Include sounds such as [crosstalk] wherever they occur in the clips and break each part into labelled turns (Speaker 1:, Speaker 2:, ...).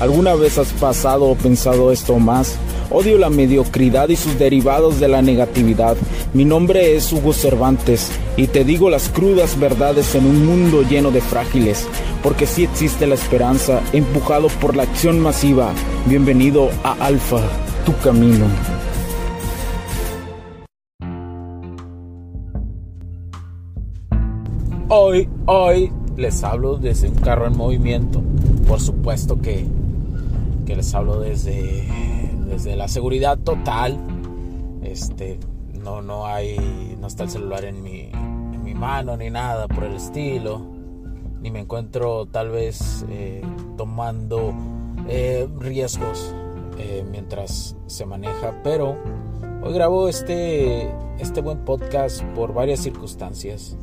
Speaker 1: ¿Alguna vez has pasado o pensado esto más? Odio la mediocridad y sus derivados de la negatividad. Mi nombre es Hugo Cervantes y te digo las crudas verdades en un mundo lleno de frágiles, porque sí existe la esperanza, empujado por la acción masiva. Bienvenido a Alfa, tu camino. Hoy, hoy les hablo desde un carro en movimiento. Por supuesto que, que les hablo desde desde la seguridad total. Este, no, no hay, no está el celular en mi, en mi mano ni nada por el estilo. Ni me encuentro tal vez eh, tomando eh, riesgos eh, mientras se maneja. Pero hoy grabo este, este buen podcast por varias circunstancias.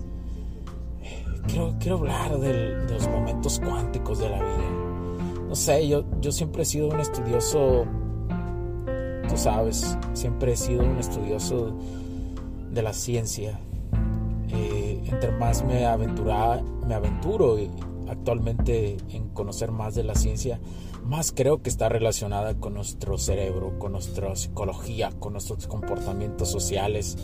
Speaker 1: Quiero, quiero hablar de los momentos cuánticos de la vida. Sé, yo, yo siempre he sido un estudioso tú sabes, siempre he sido un estudioso de la ciencia. Eh, entre más me, aventura, me aventuro actualmente en conocer más de la ciencia, más creo que está relacionada con nuestro cerebro, con nuestra psicología, con nuestros comportamientos sociales.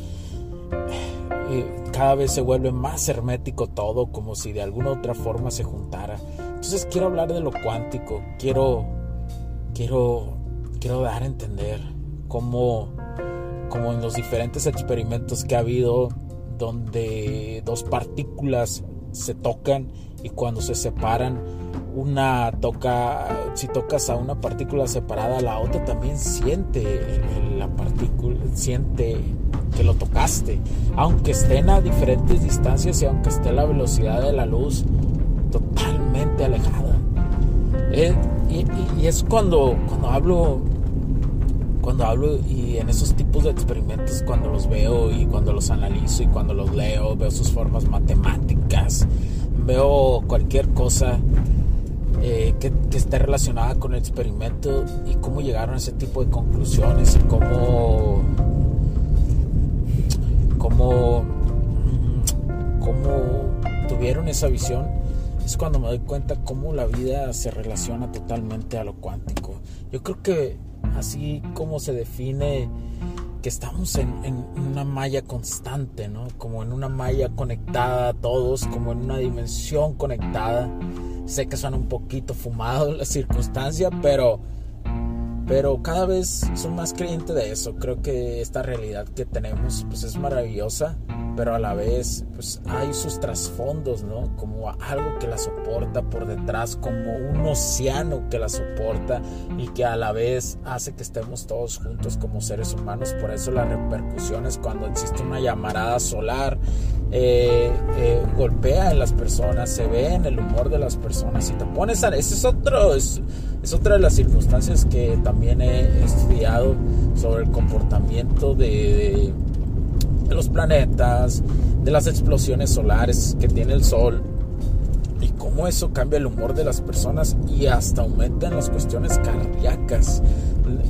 Speaker 1: cada vez se vuelve más hermético todo, como si de alguna otra forma se juntara. Entonces quiero hablar de lo cuántico, quiero, quiero, quiero dar a entender como, como en los diferentes experimentos que ha habido donde dos partículas se tocan y cuando se separan una toca si tocas a una partícula separada la otra también siente la partícula siente que lo tocaste. Aunque estén a diferentes distancias y aunque esté la velocidad de la luz alejada. Eh, y, es cuando cuando hablo cuando hablo y en esos tipos de experimentos, cuando los veo y cuando los analizo y cuando los leo, veo sus formas matemáticas, veo cualquier cosa eh, que, esté relacionada con el experimento y cómo llegaron a ese tipo de conclusiones y cómo, cómo, cómo tuvieron esa visión, es cuando me doy cuenta cómo la vida se relaciona totalmente a lo cuántico. Yo creo que así como se define que estamos en, una malla constante, ¿no? Como en una malla conectada todos, como en una dimensión conectada. Sé que suena un poquito fumado la circunstancia, pero, pero cada vez soy más creyente de eso. Creo que esta realidad que tenemos pues es maravillosa pero a la vez pues hay sus trasfondos, ¿no? Como algo que la soporta por detrás, como un océano que la soporta y que a la vez hace que estemos todos juntos como seres humanos. Por eso las repercusiones cuando existe una llamarada solar eh, eh, golpea en las personas, se ve en el humor de las personas. y te pones a... Ese es otro... Es, otra de las circunstancias que también he estudiado sobre el comportamiento de los planetas, de las explosiones solares que tiene el Sol y cómo eso cambia el humor de las personas y hasta aumenta en las cuestiones cardíacas,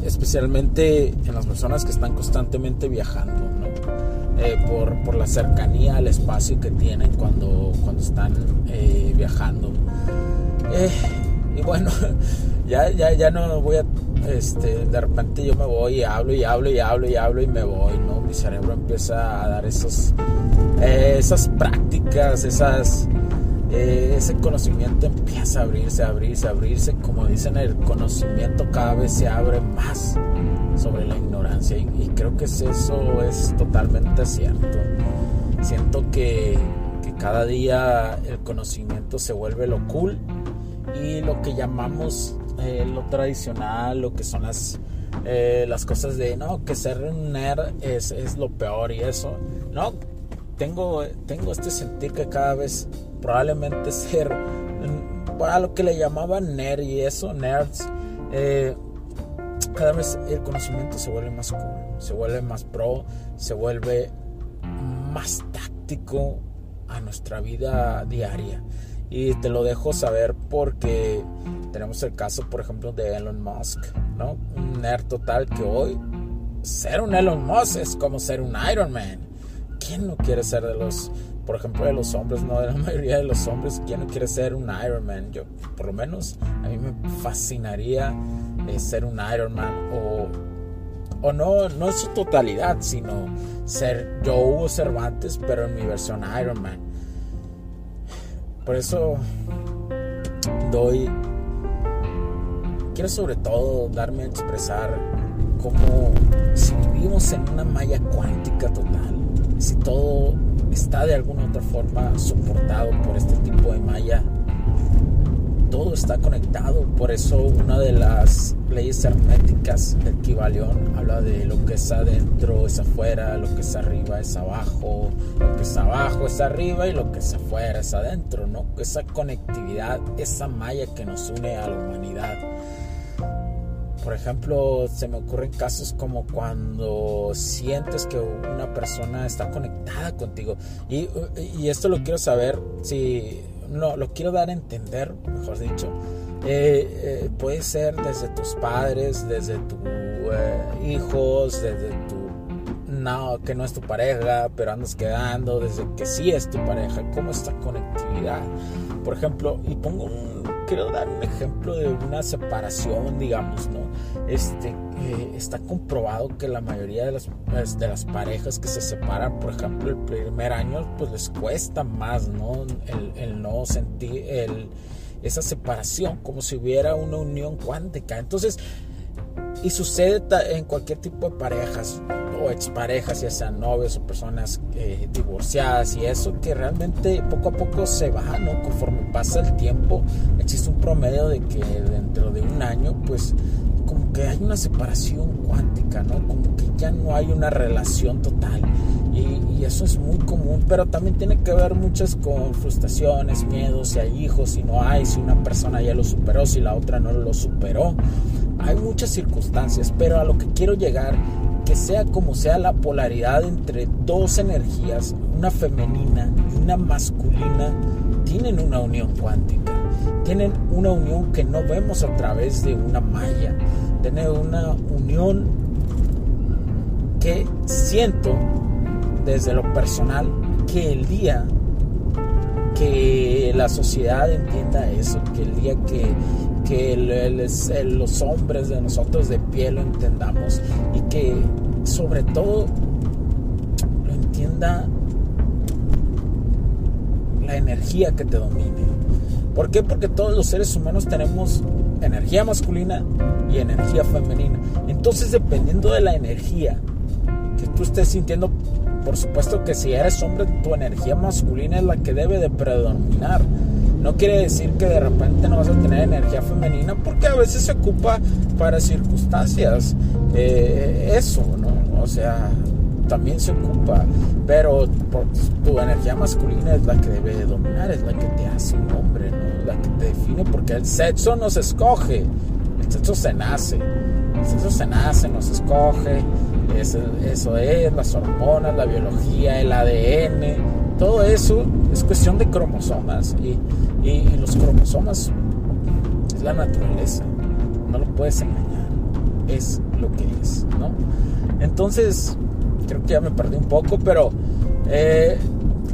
Speaker 1: especialmente en las personas que están constantemente viajando, eh, por, la cercanía al espacio que tienen cuando, cuando están eh, viajando. Eh, y bueno, [laughs] ya, ya, ya no voy a este, de repente yo me voy y hablo y hablo y hablo y hablo y me voy, ¿no? Mi cerebro empieza a dar esos, eh, esas prácticas, esas, eh, ese conocimiento empieza a abrirse, a abrirse, a abrirse. Como dicen, el conocimiento cada vez se abre más sobre la ignorancia y, creo que eso es totalmente cierto. Siento que, que cada día el conocimiento se vuelve lo cool y lo que llamamos eh, lo tradicional, lo que son las, eh, las cosas de, no, que ser un nerd es, es, lo peor y eso. No, tengo, tengo este sentir que cada vez probablemente [laughs] ser, para lo que le llamaban nerd y eso, nerds, eh, cada vez el conocimiento se vuelve más cool, se vuelve más pro, se vuelve más táctico a nuestra vida diaria. Y te lo dejo saber porque tenemos el caso, por ejemplo, de Elon Musk, ¿no? Un nerd total que hoy ser un Elon Musk es como ser un Iron Man. ¿Quién no quiere ser de los, por ejemplo, de los hombres, no de la [laughs] mayoría de los hombres, quién no quiere ser un Iron Man? Yo, por lo menos, a mí me fascinaría eh, ser un Iron Man o, o no, no en su totalidad, sino ser yo Hugo Cervantes, pero en mi versión Iron Man. Por eso doy, quiero sobre todo darme a expresar como si vivimos en una malla cuántica total, si todo está de alguna otra forma soportado por este tipo de malla, todo está conectado, por eso una de las leyes herméticas del Kibalión habla de lo que es adentro es afuera, lo que es arriba es abajo, que abajo es arriba y lo que es afuera es adentro, ¿no? Esa conectividad, esa malla que nos une a la humanidad. Por ejemplo, se me ocurren casos como cuando sientes que una persona está conectada contigo. Y, esto lo quiero saber, si no, lo quiero dar a entender, mejor dicho. Eh, eh, puede ser desde tus padres, desde tus eh, hijos, desde tu no, que no es tu pareja, pero andas quedando, desde que sí es tu pareja, cómo esta conectividad. Por ejemplo, y pongo un, quiero dar un ejemplo de una separación, digamos, ¿no? Este, eh, está comprobado que la mayoría de las, pues, de las parejas que se separan, por ejemplo, el primer año, pues les cuesta más, ¿no? El, no sentir el, esa separación, como si hubiera una unión cuántica. Entonces, y sucede en cualquier tipo de parejas o exparejas, ya sean novios o personas eh, divorciadas y eso que realmente poco a poco se va, ¿no? Conforme pasa el tiempo, existe un promedio de que dentro de un año, pues como que hay una separación cuántica, ¿no? Como que ya no hay una relación total. Y, eso es muy común, pero también tiene que ver muchas con frustraciones, miedos, si hay hijos, si no hay, si una persona ya lo superó, si la otra no lo superó. Hay muchas circunstancias, pero a lo que quiero llegar, que sea como sea la polaridad entre dos energías, una femenina y una masculina, tienen una unión cuántica. Tienen una unión que no vemos a través de una malla, tienen una unión que siento desde lo personal que el día que la sociedad entienda eso, que el día que, que los hombres de nosotros de pie lo entendamos y que sobre todo lo entienda la energía que te domine ¿Por qué? Porque todos los seres humanos tenemos energía masculina y energía femenina. Entonces, dependiendo de la energía que tú estés sintiendo, por supuesto que si eres hombre, tu energía masculina es la que debe de predominar. No quiere decir que de repente no vas a tener energía femenina, porque a veces se ocupa para circunstancias. Eh, eso, ¿no? O sea, también se ocupa, pero tu energía masculina es la que debe de dominar, es la que te hace un hombre, ¿no? la que te define, porque el sexo no se escoge, el sexo se nace, el sexo se nace, no se escoge, eso, es, las hormonas, la biología, el ADN, todo eso es cuestión de cromosomas y, y los cromosomas es la naturaleza, no lo puedes engañar, es lo que es, ¿no? Entonces, creo que ya me perdí un poco, pero eh,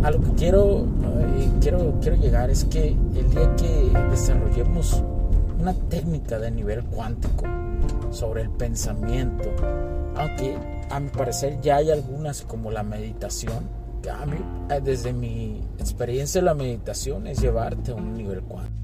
Speaker 1: a lo que quiero, eh, quiero, quiero llegar es que el día que desarrollemos una técnica de nivel cuántico sobre el pensamiento, aunque a mi parecer ya hay algunas como la meditación, a mí, eh, desde mi experiencia la meditación es llevarte a un nivel cuántico.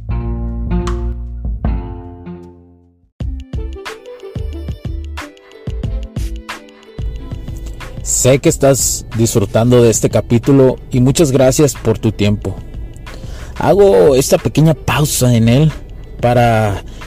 Speaker 1: Sé que estás disfrutando de este capítulo y muchas gracias por tu tiempo. Hago esta pequeña pausa en él para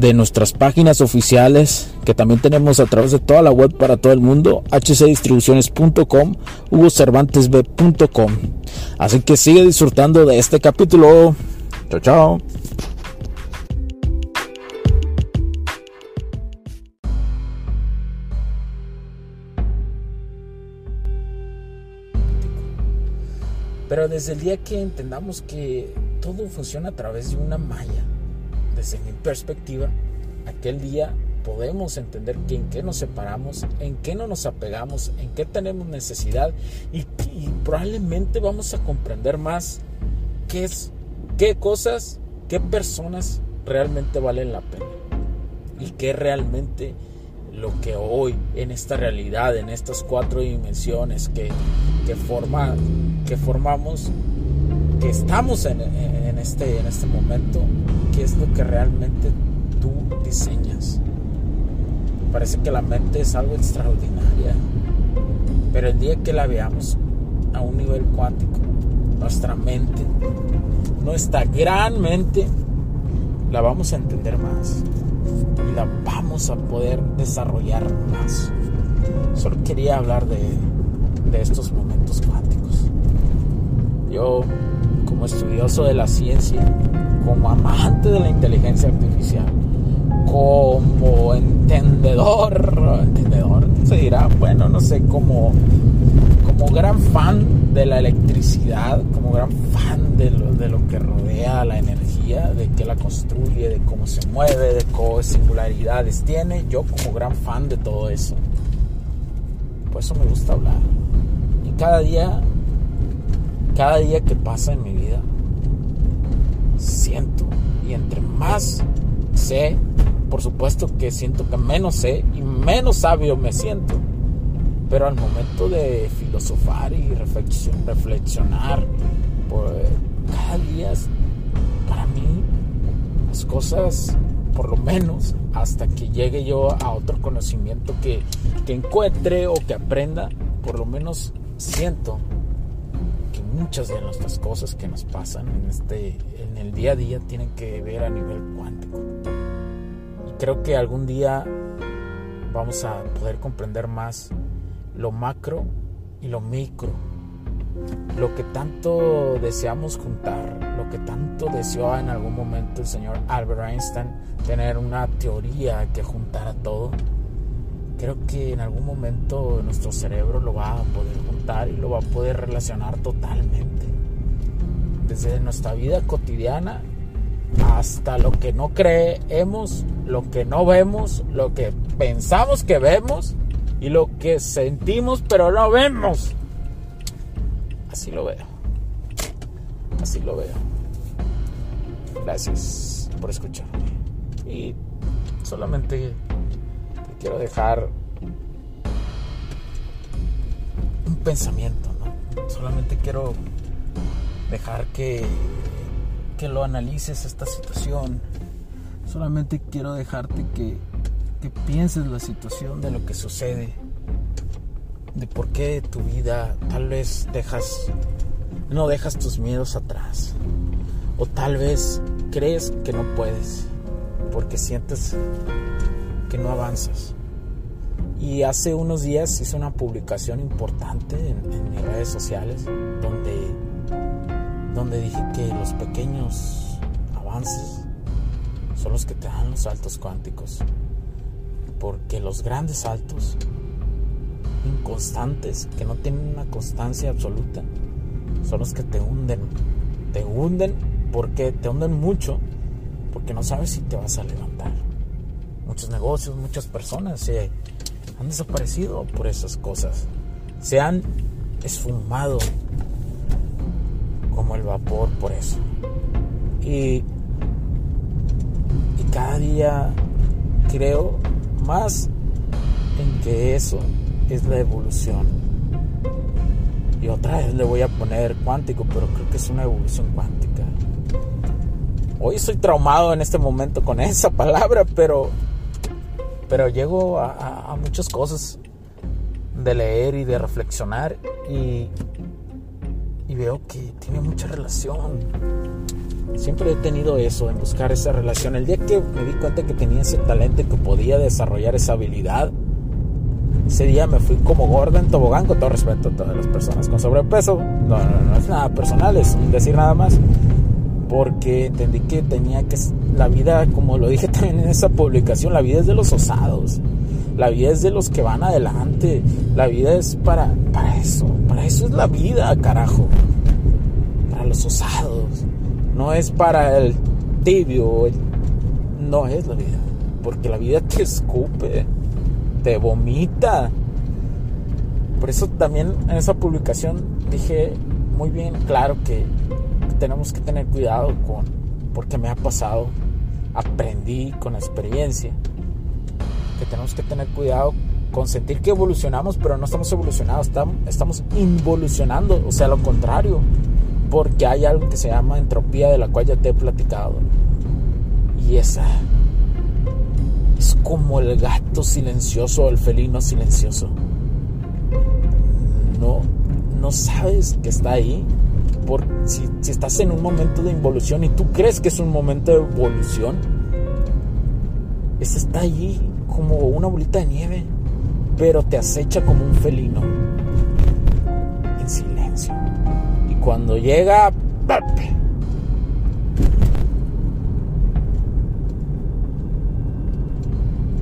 Speaker 1: de nuestras páginas oficiales que también tenemos a través de toda la web para todo el mundo, hcdistribuciones.com, hugocervantesb.com. Así que sigue disfrutando de este capítulo. Chao, chao. Pero desde el día que entendamos que todo funciona a través de una malla, desde mi perspectiva, aquel día podemos entender que en qué nos separamos, en qué no nos apegamos, en qué tenemos necesidad y, probablemente vamos a comprender más qué es, qué cosas, qué personas realmente valen la pena y qué realmente lo que hoy en esta realidad, en estas cuatro dimensiones que, que, que formamos, que estamos en, este, en este momento, qué es lo que realmente tú diseñas. Parece que la mente es algo extraordinaria, pero el día que la veamos a un nivel cuántico, nuestra mente, nuestra gran mente, la vamos a entender más y la vamos a poder desarrollar más. Solo quería hablar de, de estos momentos cuánticos. Yo, como estudioso de la ciencia, como amante de la inteligencia artificial, como entendedor, entendedor se dirá, bueno, no sé, como, como gran fan de la electricidad, como gran fan de lo, de lo que rodea la energía, de que la construye, de cómo se mueve, de qué singularidades tiene, yo como gran fan de todo eso. Por eso me gusta hablar. Y cada día, cada día que pasa en mi vida, siento y entre más sé, por supuesto que siento que menos sé y menos sabio me siento. Pero al momento de filosofar y reflexionar, pues, cada día para mí las cosas, por lo menos hasta que llegue yo a otro conocimiento que, encuentre o que aprenda, por lo menos siento muchas de nuestras cosas que nos pasan en, este, en el día a día tienen que ver a nivel cuántico. Y creo que algún día vamos a poder comprender más lo macro y lo micro. Lo que tanto deseamos juntar, lo que tanto deseó en algún momento el señor Albert Einstein, tener una teoría que juntara todo. Creo que en algún momento nuestro cerebro lo va a poder juntar y lo va a poder relacionar totalmente. Desde nuestra vida cotidiana hasta lo que no creemos, lo que no vemos, lo que pensamos que vemos y lo que sentimos pero no vemos. Así lo veo. Así lo veo. Gracias por escucharme. Y solamente te quiero dejar un pensamiento, ¿no? Solamente quiero dejar que que lo analices esta situación. Solamente quiero dejarte que, que pienses la situación de lo que sucede, de por qué tu vida tal vez dejas, no dejas tus miedos atrás, o tal vez crees que no puedes, porque sientes que no avanzas. Y hace unos días hice una publicación importante en, mis redes sociales donde donde dije que los pequeños avances son los que te dan los saltos cuánticos. Porque los grandes saltos, inconstantes, que no tienen una constancia absoluta, son los que te hunden. Te hunden porque te hunden mucho, porque no sabes si te vas a levantar. Muchos negocios, muchas personas se desaparecido por esas cosas. Se han esfumado como el vapor por eso. Y, y cada día creo más en que eso es la evolución. Y otra vez le voy a poner cuántico, pero creo que es una evolución cuántica. Hoy estoy traumado en este momento con esa palabra, pero, pero llego a, a muchas cosas de leer y de reflexionar y, y veo que tiene mucha relación. Siempre he tenido eso, en buscar esa relación. El día que me di cuenta que tenía ese talento que podía desarrollar esa habilidad, ese día me fui como gorda en tobogán, con todo respeto a todas las personas con sobrepeso. No, no, no es nada personal, es decir nada más. Porque entendí que tenía que. La vida, como lo dije [laughs] también en esa publicación, la vida es de los osados. La vida es de los que van adelante. La vida es para, para eso. Para eso es la vida, carajo. Para los osados. No es para el tibio. No es la vida. Porque la vida te escupe. Te vomita. Por eso también en esa publicación dije muy bien claro que tenemos que tener cuidado con. Porque me ha pasado. Aprendí con experiencia que tenemos que tener cuidado con sentir que evolucionamos, pero no estamos evolucionados, estamos, estamos involucionando, o sea, lo contrario, porque hay algo que se llama entropía de la cual ya te he platicado. Y esa es como el gato silencioso o el felino silencioso. No, no sabes que está ahí. Por, si, si estás en un momento de involución y tú crees que es un momento de evolución, ese está allí como una bolita de nieve, pero te acecha como un felino, en silencio. Y cuando llega,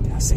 Speaker 1: te hace